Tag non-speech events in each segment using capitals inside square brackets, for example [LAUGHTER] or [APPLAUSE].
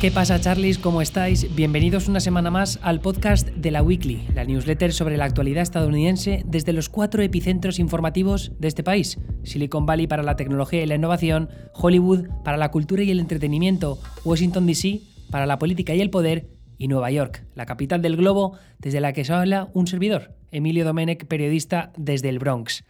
¿Qué pasa, Charlies? ¿Cómo estáis? Bienvenidos una semana más al podcast de la Weekly, la newsletter sobre la actualidad estadounidense desde los cuatro epicentros informativos de este país: Silicon Valley para la tecnología y la innovación, Hollywood para la cultura y el entretenimiento, Washington DC para la política y el poder, y Nueva York, la capital del globo desde la que se habla un servidor, Emilio Domenech, periodista desde el Bronx.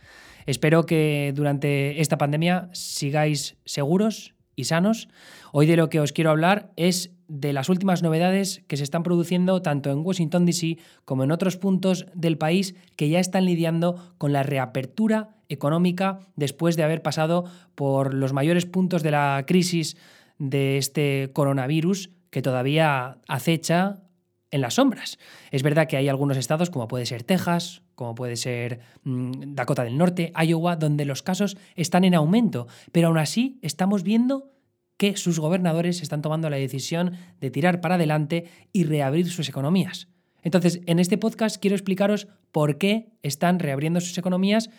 Espero que durante esta pandemia sigáis seguros y sanos. Hoy de lo que os quiero hablar es de las últimas novedades que se están produciendo tanto en Washington, D.C. como en otros puntos del país que ya están lidiando con la reapertura económica después de haber pasado por los mayores puntos de la crisis de este coronavirus que todavía acecha en las sombras. Es verdad que hay algunos estados, como puede ser Texas, como puede ser mm, Dakota del Norte, Iowa, donde los casos están en aumento, pero aún así estamos viendo que sus gobernadores están tomando la decisión de tirar para adelante y reabrir sus economías. Entonces, en este podcast quiero explicaros por qué están reabriendo sus economías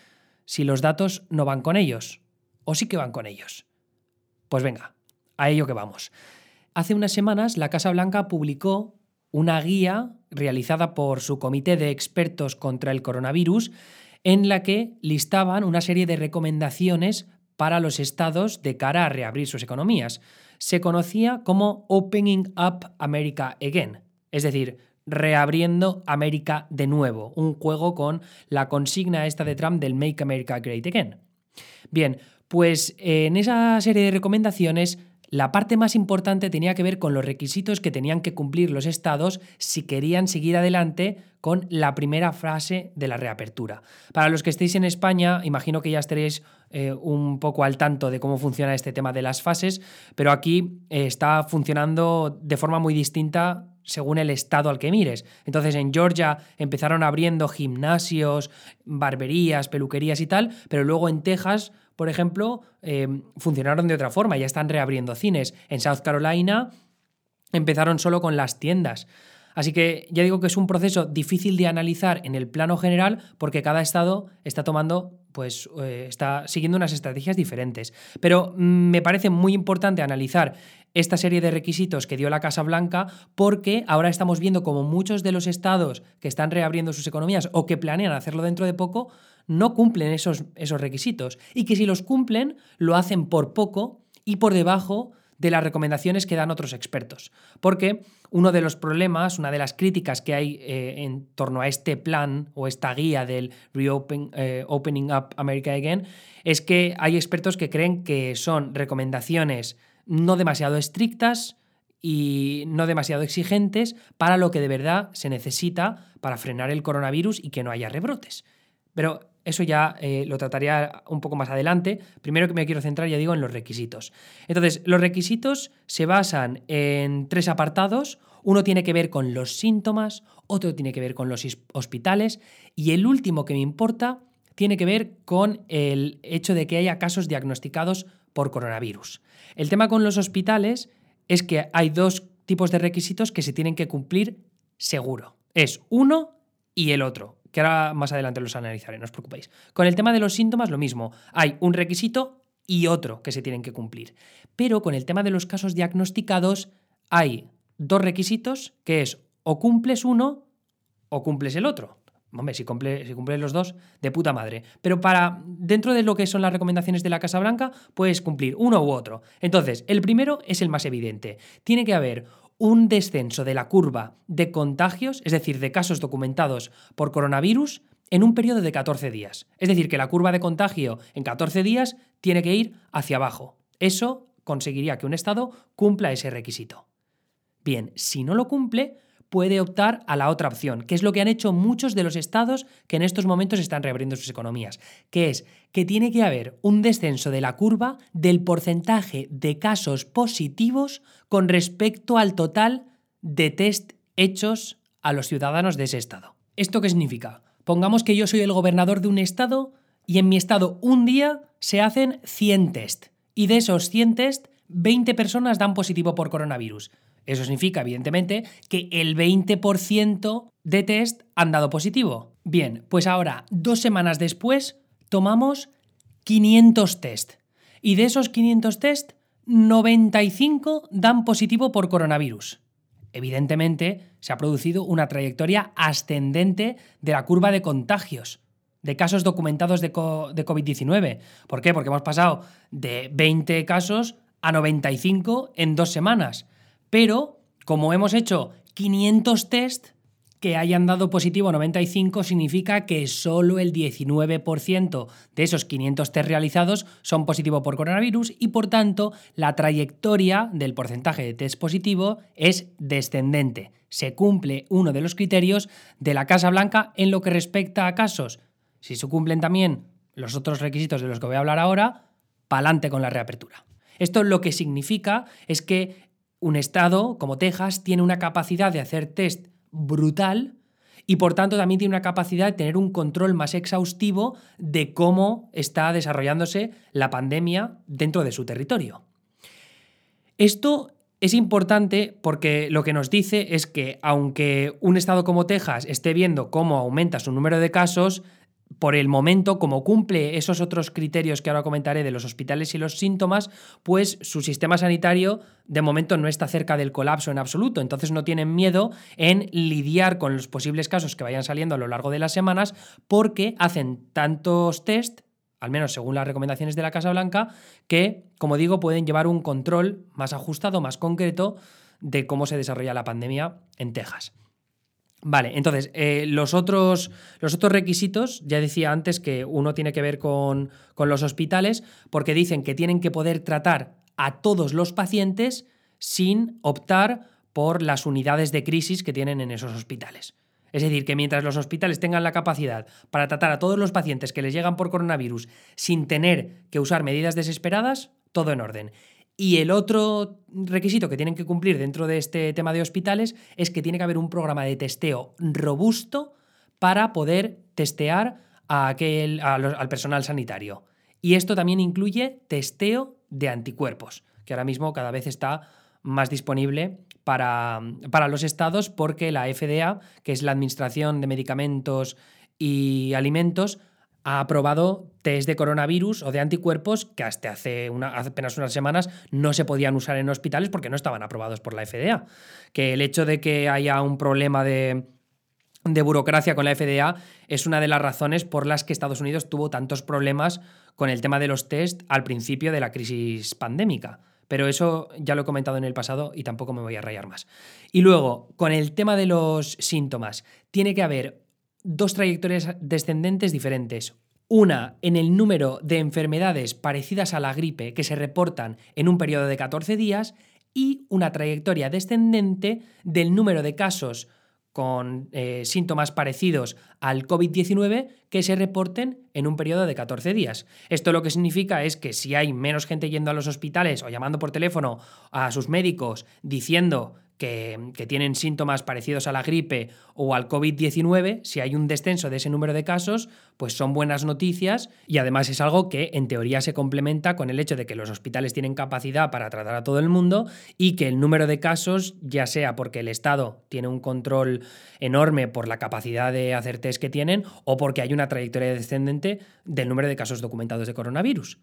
si los datos no van con ellos, o sí que van con ellos. Pues venga, a ello que vamos. Hace unas semanas la Casa Blanca publicó una guía realizada por su comité de expertos contra el coronavirus en la que listaban una serie de recomendaciones para los estados de cara a reabrir sus economías. Se conocía como Opening Up America Again, es decir, reabriendo América de nuevo, un juego con la consigna esta de Trump del Make America Great Again. Bien, pues en esa serie de recomendaciones la parte más importante tenía que ver con los requisitos que tenían que cumplir los estados si querían seguir adelante con la primera frase de la reapertura. Para los que estéis en España, imagino que ya estaréis eh, un poco al tanto de cómo funciona este tema de las fases, pero aquí eh, está funcionando de forma muy distinta según el estado al que mires. Entonces en Georgia empezaron abriendo gimnasios, barberías, peluquerías y tal, pero luego en Texas por ejemplo, eh, funcionaron de otra forma, ya están reabriendo cines. En South Carolina empezaron solo con las tiendas. Así que ya digo que es un proceso difícil de analizar en el plano general porque cada estado está tomando, pues eh, está siguiendo unas estrategias diferentes. Pero mm, me parece muy importante analizar esta serie de requisitos que dio la Casa Blanca porque ahora estamos viendo como muchos de los estados que están reabriendo sus economías o que planean hacerlo dentro de poco no cumplen esos, esos requisitos y que si los cumplen lo hacen por poco y por debajo de las recomendaciones que dan otros expertos. Porque uno de los problemas, una de las críticas que hay eh, en torno a este plan o esta guía del Reopening eh, Up America Again es que hay expertos que creen que son recomendaciones no demasiado estrictas y no demasiado exigentes para lo que de verdad se necesita para frenar el coronavirus y que no haya rebrotes. Pero eso ya eh, lo trataría un poco más adelante. Primero que me quiero centrar, ya digo, en los requisitos. Entonces, los requisitos se basan en tres apartados. Uno tiene que ver con los síntomas, otro tiene que ver con los hospitales y el último que me importa tiene que ver con el hecho de que haya casos diagnosticados por coronavirus. El tema con los hospitales es que hay dos tipos de requisitos que se tienen que cumplir seguro. Es uno y el otro que ahora más adelante los analizaré, no os preocupéis. Con el tema de los síntomas, lo mismo. Hay un requisito y otro que se tienen que cumplir. Pero con el tema de los casos diagnosticados, hay dos requisitos, que es o cumples uno o cumples el otro. Hombre, si, cumple, si cumples los dos, de puta madre. Pero para, dentro de lo que son las recomendaciones de la Casa Blanca, puedes cumplir uno u otro. Entonces, el primero es el más evidente. Tiene que haber un descenso de la curva de contagios, es decir, de casos documentados por coronavirus, en un periodo de 14 días. Es decir, que la curva de contagio en 14 días tiene que ir hacia abajo. Eso conseguiría que un Estado cumpla ese requisito. Bien, si no lo cumple, puede optar a la otra opción, que es lo que han hecho muchos de los estados que en estos momentos están reabriendo sus economías, que es que tiene que haber un descenso de la curva del porcentaje de casos positivos con respecto al total de test hechos a los ciudadanos de ese estado. ¿Esto qué significa? Pongamos que yo soy el gobernador de un estado y en mi estado un día se hacen 100 test y de esos 100 test 20 personas dan positivo por coronavirus. Eso significa, evidentemente, que el 20% de test han dado positivo. Bien, pues ahora, dos semanas después, tomamos 500 test. Y de esos 500 test, 95 dan positivo por coronavirus. Evidentemente, se ha producido una trayectoria ascendente de la curva de contagios, de casos documentados de, de COVID-19. ¿Por qué? Porque hemos pasado de 20 casos a 95 en dos semanas. Pero, como hemos hecho 500 test, que hayan dado positivo 95 significa que solo el 19% de esos 500 test realizados son positivo por coronavirus y por tanto la trayectoria del porcentaje de test positivo es descendente. Se cumple uno de los criterios de la Casa Blanca en lo que respecta a casos. Si se cumplen también los otros requisitos de los que voy a hablar ahora, pa'lante con la reapertura. Esto lo que significa es que un estado como Texas tiene una capacidad de hacer test brutal y por tanto también tiene una capacidad de tener un control más exhaustivo de cómo está desarrollándose la pandemia dentro de su territorio. Esto es importante porque lo que nos dice es que aunque un estado como Texas esté viendo cómo aumenta su número de casos, por el momento, como cumple esos otros criterios que ahora comentaré de los hospitales y los síntomas, pues su sistema sanitario de momento no está cerca del colapso en absoluto. Entonces no tienen miedo en lidiar con los posibles casos que vayan saliendo a lo largo de las semanas porque hacen tantos test, al menos según las recomendaciones de la Casa Blanca, que, como digo, pueden llevar un control más ajustado, más concreto de cómo se desarrolla la pandemia en Texas. Vale, entonces, eh, los, otros, los otros requisitos, ya decía antes que uno tiene que ver con, con los hospitales, porque dicen que tienen que poder tratar a todos los pacientes sin optar por las unidades de crisis que tienen en esos hospitales. Es decir, que mientras los hospitales tengan la capacidad para tratar a todos los pacientes que les llegan por coronavirus sin tener que usar medidas desesperadas, todo en orden. Y el otro requisito que tienen que cumplir dentro de este tema de hospitales es que tiene que haber un programa de testeo robusto para poder testear a aquel, al personal sanitario. Y esto también incluye testeo de anticuerpos, que ahora mismo cada vez está más disponible para, para los estados porque la FDA, que es la Administración de Medicamentos y Alimentos, ha aprobado test de coronavirus o de anticuerpos que hasta hace, apenas unas semanas no se podían usar en hospitales porque no estaban aprobados por la FDA. Que el hecho de que haya un problema de, de burocracia con la FDA es una de las razones por las que Estados Unidos tuvo tantos problemas con el tema de los test al principio de la crisis pandémica. Pero eso ya lo he comentado en el pasado y tampoco me voy a rayar más. Y luego, con el tema de los síntomas, tiene que haber dos trayectorias descendentes diferentes. Una en el número de enfermedades parecidas a la gripe que se reportan en un periodo de 14 días y una trayectoria descendente del número de casos con eh, síntomas parecidos al COVID-19 que se reporten en un periodo de 14 días. Esto lo que significa es que si hay menos gente yendo a los hospitales o llamando por teléfono a sus médicos diciendo que, tienen síntomas parecidos a la gripe o al COVID-19, si hay un descenso de ese número de casos, pues son buenas noticias y además es algo que en teoría se complementa con el hecho de que los hospitales tienen capacidad para tratar a todo el mundo y que el número de casos, ya sea porque el Estado tiene un control enorme por la capacidad de hacer test que tienen o porque hay una trayectoria descendente del número de casos documentados de coronavirus.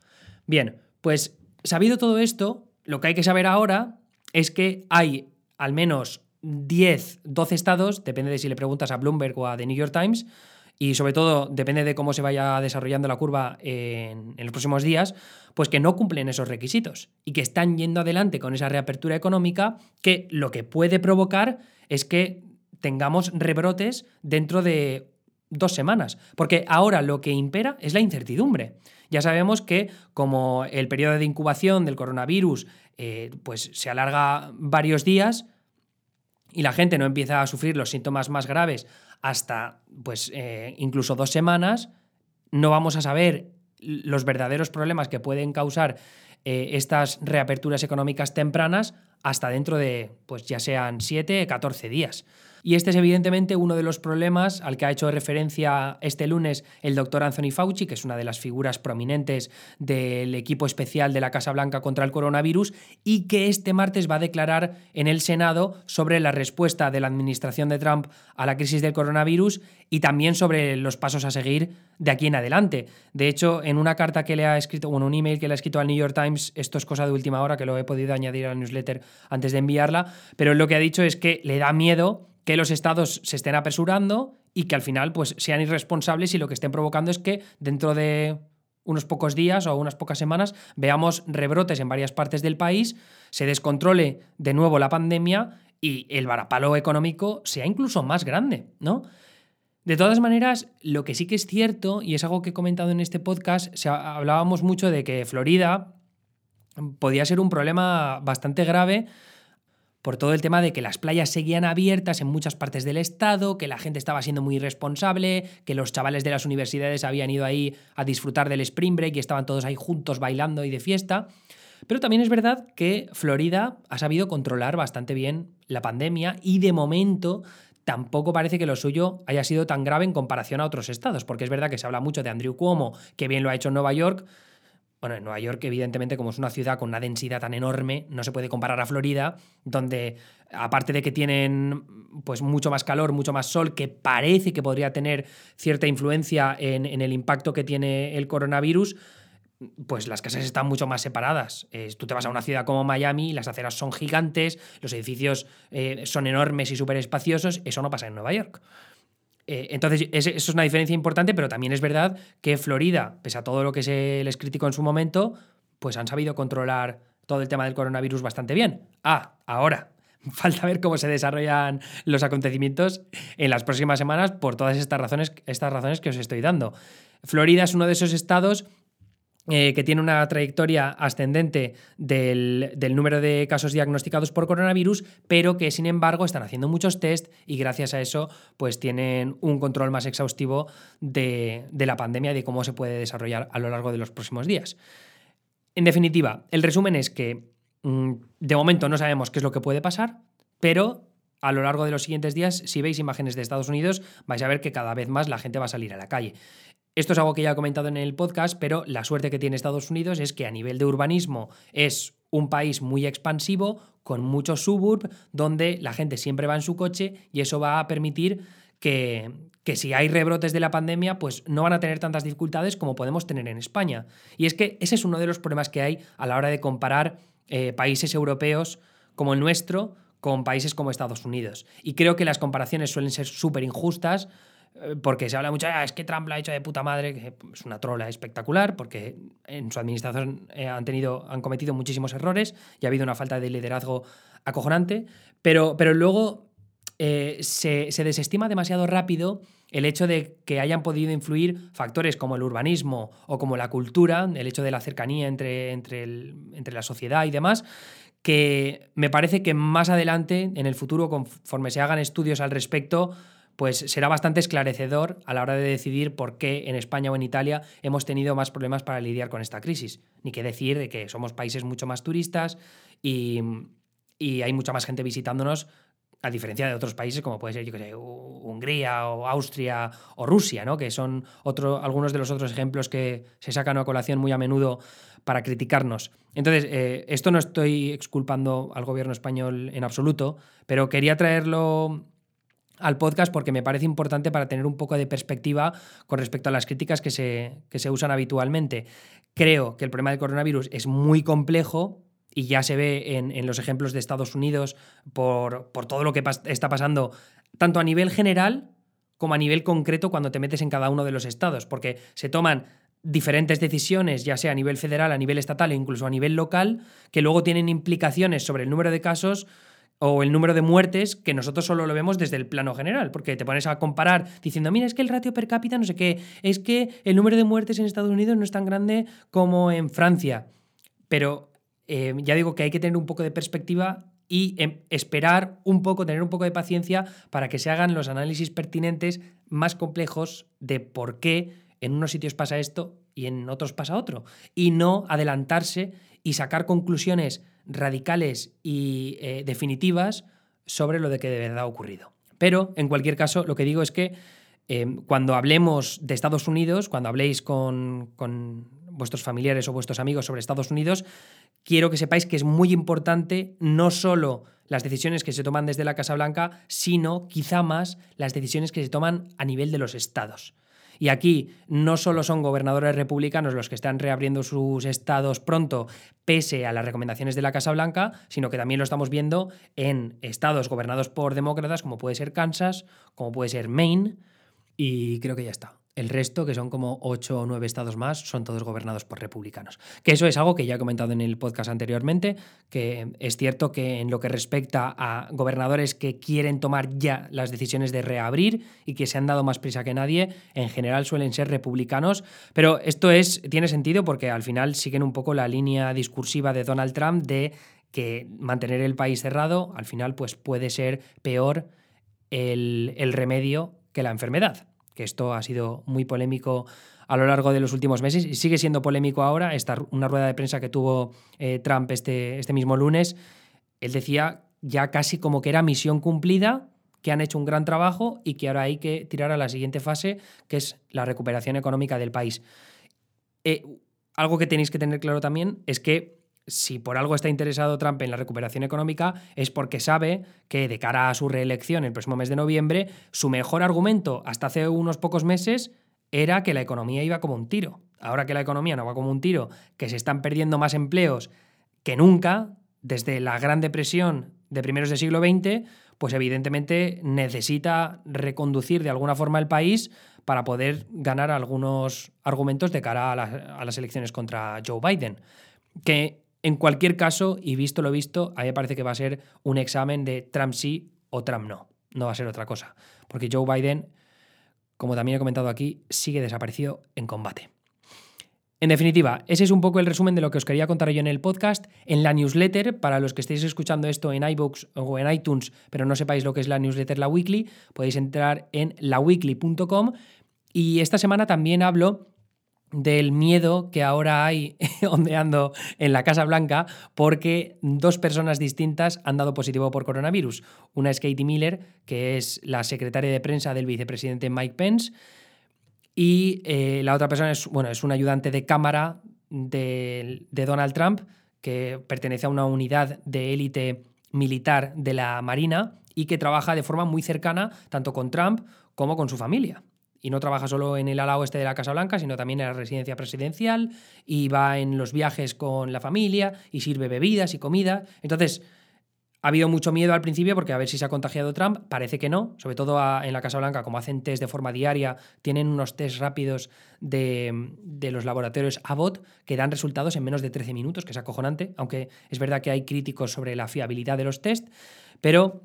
Bien, pues sabido todo esto, lo que hay que saber ahora es que hay al menos 10, 12 estados, depende de si le preguntas a Bloomberg o a The New York Times, y sobre todo depende de cómo se vaya desarrollando la curva en, en, los próximos días, pues que no cumplen esos requisitos y que están yendo adelante con esa reapertura económica que lo que puede provocar es que tengamos rebrotes dentro de dos semanas, porque ahora lo que impera es la incertidumbre. Ya sabemos que como el periodo de incubación del coronavirus eh, pues se alarga varios días y la gente no empieza a sufrir los síntomas más graves hasta pues eh, incluso dos semanas, no vamos a saber los verdaderos problemas que pueden causar eh, estas reaperturas económicas tempranas hasta dentro de, pues ya sean 7, 14 días. Y este es evidentemente uno de los problemas al que ha hecho referencia este lunes el doctor Anthony Fauci, que es una de las figuras prominentes del equipo especial de la Casa Blanca contra el coronavirus, y que este martes va a declarar en el Senado sobre la respuesta de la administración de Trump a la crisis del coronavirus y también sobre los pasos a seguir de aquí en adelante. De hecho, en una carta que le ha escrito, bueno, un email que le ha escrito al New York Times, esto es cosa de última hora, que lo he podido añadir a la newsletter antes de enviarla, pero lo que ha dicho es que le da miedo que los estados se estén apresurando y que al final pues, sean irresponsables y lo que estén provocando es que dentro de unos pocos días o unas pocas semanas veamos rebrotes en varias partes del país, se descontrole de nuevo la pandemia y el varapalo económico sea incluso más grande, ¿no? De todas maneras, lo que sí que es cierto, y es algo que he comentado en este podcast, hablábamos mucho de que Florida podía ser un problema bastante grave por todo el tema de que las playas seguían abiertas en muchas partes del estado, que la gente estaba siendo muy irresponsable, que los chavales de las universidades habían ido ahí a disfrutar del spring break y estaban todos ahí juntos bailando y de fiesta. Pero también es verdad que Florida ha sabido controlar bastante bien la pandemia y de momento tampoco parece que lo suyo haya sido tan grave en comparación a otros estados, porque es verdad que se habla mucho de Andrew Cuomo, que bien lo ha hecho en Nueva York, bueno, en Nueva York, evidentemente, como es una ciudad con una densidad tan enorme, no se puede comparar a Florida, donde, aparte de que tienen pues, mucho más calor, mucho más sol, que parece que podría tener cierta influencia en, el impacto que tiene el coronavirus, pues las casas están mucho más separadas. tú te vas a una ciudad como Miami, las aceras son gigantes, los edificios eh, son enormes y súper espaciosos, eso no pasa en Nueva York. Eh, entonces, eso es una diferencia importante, pero también es verdad que Florida, pese a todo lo que se les criticó en su momento, pues han sabido controlar todo el tema del coronavirus bastante bien. Ah, ahora, [LAUGHS] falta ver cómo se desarrollan los acontecimientos en las próximas semanas por todas estas razones, estas razones que os estoy dando. Florida es uno de esos estados eh, que tiene una trayectoria ascendente del, número de casos diagnosticados por coronavirus, pero que sin embargo están haciendo muchos test y gracias a eso pues tienen un control más exhaustivo de, la pandemia y de cómo se puede desarrollar a lo largo de los próximos días. En definitiva, el resumen es que mm, de momento no sabemos qué es lo que puede pasar, pero a lo largo de los siguientes días, si veis imágenes de Estados Unidos, vais a ver que cada vez más la gente va a salir a la calle. Esto es algo que ya he comentado en el podcast, pero la suerte que tiene Estados Unidos es que a nivel de urbanismo es un país muy expansivo, con muchos suburbs, donde la gente siempre va en su coche y eso va a permitir que, que, si hay rebrotes de la pandemia, pues no van a tener tantas dificultades como podemos tener en España. Y es que ese es uno de los problemas que hay a la hora de comparar eh, países europeos como el nuestro con países como Estados Unidos. Y creo que las comparaciones suelen ser súper injustas eh, porque se habla mucho, ah, es que Trump lo ha hecho de puta madre, que es una trola espectacular, porque en su administración eh, han, tenido, han cometido muchísimos errores y ha habido una falta de liderazgo acojonante, pero, pero luego eh, se, desestima demasiado rápido el hecho de que hayan podido influir factores como el urbanismo o como la cultura, el hecho de la cercanía entre, entre, entre la sociedad y demás, que me parece que más adelante, en el futuro, conforme se hagan estudios al respecto, pues será bastante esclarecedor a la hora de decidir por qué en España o en Italia hemos tenido más problemas para lidiar con esta crisis. Ni que decir de que somos países mucho más turistas y, hay mucha más gente visitándonos a diferencia de otros países como puede ser, yo que Hungría o Austria o Rusia, ¿no? que son algunos de los otros ejemplos que se sacan a colación muy a menudo para criticarnos. Entonces, eh, esto no estoy exculpando al gobierno español en absoluto, pero quería traerlo al podcast porque me parece importante para tener un poco de perspectiva con respecto a las críticas que se, se usan habitualmente. Creo que el problema del coronavirus es muy complejo y ya se ve en, los ejemplos de Estados Unidos por, por todo lo que está pasando, tanto a nivel general como a nivel concreto cuando te metes en cada uno de los estados, porque se toman diferentes decisiones, ya sea a nivel federal, a nivel estatal e incluso a nivel local, que luego tienen implicaciones sobre el número de casos o el número de muertes que nosotros solo lo vemos desde el plano general, porque te pones a comparar diciendo, mira, es que el ratio per cápita no sé qué, es que el número de muertes en Estados Unidos no es tan grande como en Francia. Pero eh, ya digo que hay que tener un poco de perspectiva y em, esperar un poco, tener un poco de paciencia para que se hagan los análisis pertinentes más complejos de por qué en unos sitios pasa esto y en otros pasa otro. Y no adelantarse y sacar conclusiones radicales y eh, definitivas sobre lo de que de verdad ha ocurrido. Pero, en cualquier caso, lo que digo es que eh, cuando hablemos de Estados Unidos, cuando habléis con vuestros familiares o vuestros amigos sobre Estados Unidos, quiero que sepáis que es muy importante no solo las decisiones que se toman desde la Casa Blanca, sino quizá más las decisiones que se toman a nivel de los estados. Y aquí no solo son gobernadores republicanos los que están reabriendo sus estados pronto, pese a las recomendaciones de la Casa Blanca, sino que también lo estamos viendo en estados gobernados por demócratas, como puede ser Kansas, como puede ser Maine, y creo que ya está. El resto, que son como ocho o nueve estados más, son todos gobernados por republicanos. Que eso es algo que ya he comentado en el podcast anteriormente, que es cierto que en lo que respecta a gobernadores que quieren tomar ya las decisiones de reabrir y que se han dado más prisa que nadie, en general suelen ser republicanos. Pero esto es, tiene sentido porque al final siguen un poco la línea discursiva de Donald Trump de que mantener el país cerrado al final pues puede ser peor el, el remedio que la enfermedad que esto ha sido muy polémico a lo largo de los últimos meses y sigue siendo polémico ahora. Esta, una rueda de prensa que tuvo eh, Trump este, este mismo lunes, él decía ya casi como que era misión cumplida, que han hecho un gran trabajo y que ahora hay que tirar a la siguiente fase, que es la recuperación económica del país. Eh, algo que tenéis que tener claro también es que si por algo está interesado Trump en la recuperación económica es porque sabe que de cara a su reelección el próximo mes de noviembre, su mejor argumento hasta hace unos pocos meses era que la economía iba como un tiro. Ahora que la economía no va como un tiro, que se están perdiendo más empleos que nunca, desde la Gran Depresión de primeros del siglo XX, pues evidentemente necesita reconducir de alguna forma el país para poder ganar algunos argumentos de cara a, las elecciones contra Joe Biden. Que en cualquier caso, y visto lo visto, a mí me parece que va a ser un examen de Trump sí o Trump no. No va a ser otra cosa. Porque Joe Biden, como también he comentado aquí, sigue desaparecido en combate. En definitiva, ese es un poco el resumen de lo que os quería contar yo en el podcast. En la newsletter, para los que estéis escuchando esto en iBooks o en iTunes, pero no sepáis lo que es la newsletter La Weekly, podéis entrar en laweekly.com. Y esta semana también hablo del miedo que ahora hay [LAUGHS] ondeando en la Casa Blanca porque dos personas distintas han dado positivo por coronavirus. Una es Katie Miller, que es la secretaria de prensa del vicepresidente Mike Pence, y eh, la otra persona es, bueno, es un ayudante de cámara de, de Donald Trump, que pertenece a una unidad de élite militar de la Marina y que trabaja de forma muy cercana tanto con Trump como con su familia y no trabaja solo en el ala oeste de la Casa Blanca, sino también en la residencia presidencial y va en los viajes con la familia y sirve bebidas y comida. Entonces, ha habido mucho miedo al principio porque a ver si se ha contagiado Trump, parece que no, sobre todo en la Casa Blanca, como hacen test de forma diaria, tienen unos test rápidos de, de, los laboratorios Abbott que dan resultados en menos de 13 minutos, que es acojonante, aunque es verdad que hay críticos sobre la fiabilidad de los test, pero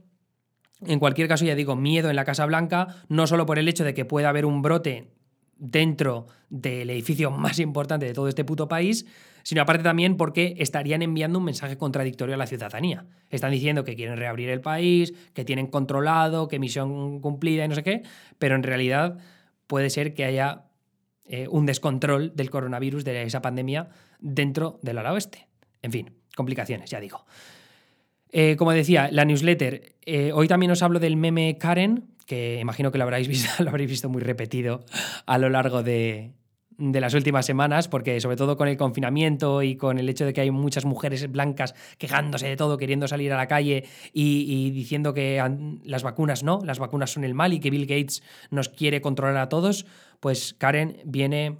en cualquier caso, ya digo, miedo en la Casa Blanca, no solo por el hecho de que pueda haber un brote dentro del edificio [LAUGHS] más importante de todo este puto país, sino aparte también porque estarían enviando un mensaje contradictorio a la ciudadanía. Están diciendo que quieren reabrir el país, que tienen controlado, que misión cumplida y no sé qué, pero en realidad puede ser que haya eh, un descontrol del coronavirus, de esa pandemia, dentro del ala oeste. En fin, complicaciones, ya digo. Eh, como decía, la newsletter. Eh, hoy también os hablo del meme Karen, que imagino que lo habréis visto, [LAUGHS] lo habréis visto muy repetido a lo largo de, las últimas semanas, porque sobre todo con el confinamiento y con el hecho de que hay muchas mujeres blancas quejándose de todo, queriendo salir a la calle y, y, diciendo que las vacunas no, las vacunas son el mal y que Bill Gates nos quiere controlar a todos, pues Karen viene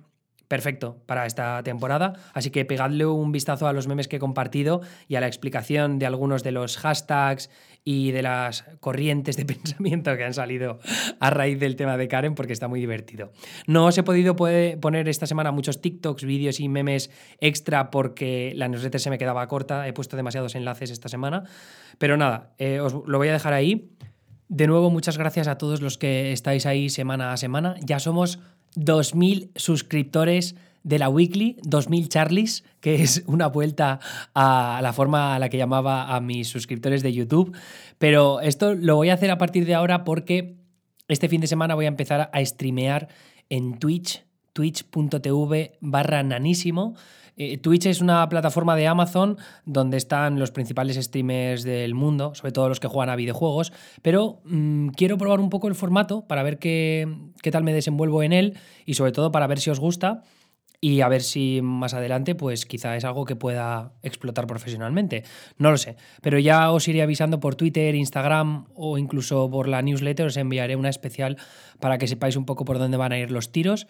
perfecto para esta temporada. Así que pegadle un vistazo a los memes que he compartido y a la explicación de algunos de los hashtags y de las corrientes de [LAUGHS] pensamiento que han salido a raíz del tema de Karen porque está muy divertido. No os he podido poner esta semana muchos TikToks, vídeos y memes extra porque la newsletter se me quedaba corta, he puesto demasiados enlaces esta semana, pero nada, eh, os lo voy a dejar ahí. De nuevo, muchas gracias a todos los que estáis ahí semana a semana. Ya somos 2.000 suscriptores de la Weekly, 2.000 Charlies, que es una vuelta a la forma a la que llamaba a mis suscriptores de YouTube. Pero esto lo voy a hacer a partir de ahora porque este fin de semana voy a empezar a streamear en Twitch twitch.tv barra nanísimo. Eh, Twitch es una plataforma de Amazon donde están los principales streamers del mundo, sobre todo los que juegan a videojuegos, pero mm, quiero probar un poco el formato para ver qué, qué tal me desenvuelvo en él y sobre todo para ver si os gusta y a ver si más adelante pues quizá es algo que pueda explotar profesionalmente. No lo sé, pero ya os iré avisando por Twitter, Instagram o incluso por la newsletter, os enviaré una especial para que sepáis un poco por dónde van a ir los tiros.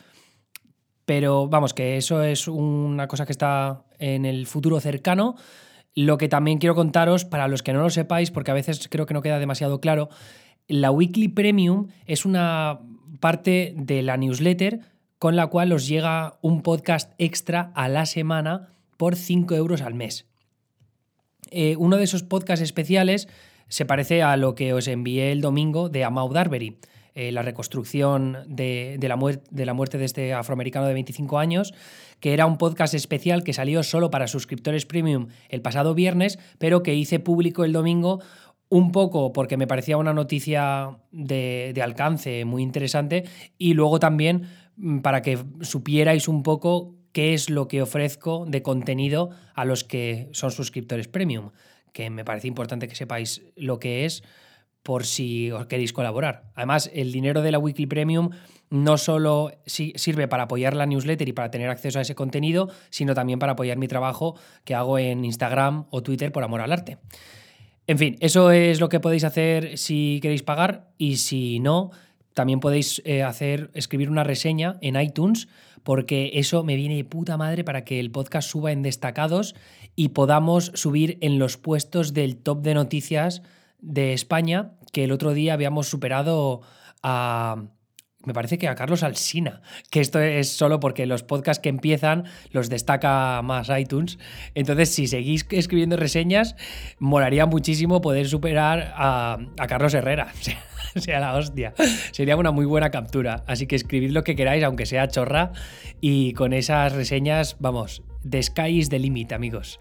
Pero vamos, que eso es una cosa que está en el futuro cercano. Lo que también quiero contaros, para los que no lo sepáis, porque a veces creo que no queda demasiado claro, la Weekly Premium es una parte de la newsletter con la cual os llega un podcast extra a la semana por 5 euros al mes. Eh, uno de esos podcasts especiales se parece a lo que os envié el domingo de Amau Darbery. Eh, la reconstrucción de, la de, la muerte de este afroamericano de 25 años, que era un podcast especial que salió solo para suscriptores premium el pasado viernes, pero que hice público el domingo un poco porque me parecía una noticia de, de alcance muy interesante y luego también mm, para que supierais un poco qué es lo que ofrezco de contenido a los que son suscriptores premium, que me parece importante que sepáis lo que es por si os queréis colaborar. Además, el dinero de la Weekly Premium no solo sirve para apoyar la newsletter y para tener acceso a ese contenido, sino también para apoyar mi trabajo que hago en Instagram o Twitter por amor al arte. En fin, eso es lo que podéis hacer si queréis pagar y si no, también podéis eh, hacer, escribir una reseña en iTunes porque eso me viene de puta madre para que el podcast suba en destacados y podamos subir en los puestos del top de noticias de España que el otro día habíamos superado a me parece que a Carlos Alsina, que esto es solo porque los podcasts que empiezan los destaca más iTunes. Entonces, si seguís escribiendo reseñas, molaría muchísimo poder superar a, Carlos Herrera. [LAUGHS] Sea, la hostia. Sería una muy buena captura. Así que escribid lo que queráis, aunque sea chorra. Y con esas reseñas, vamos, the sky is the limit, amigos.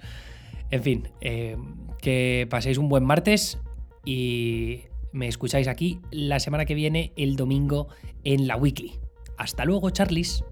En fin, eh, que paséis un buen martes y me escucháis aquí la semana que viene, el domingo, en la Weekly. Hasta luego, Charlies.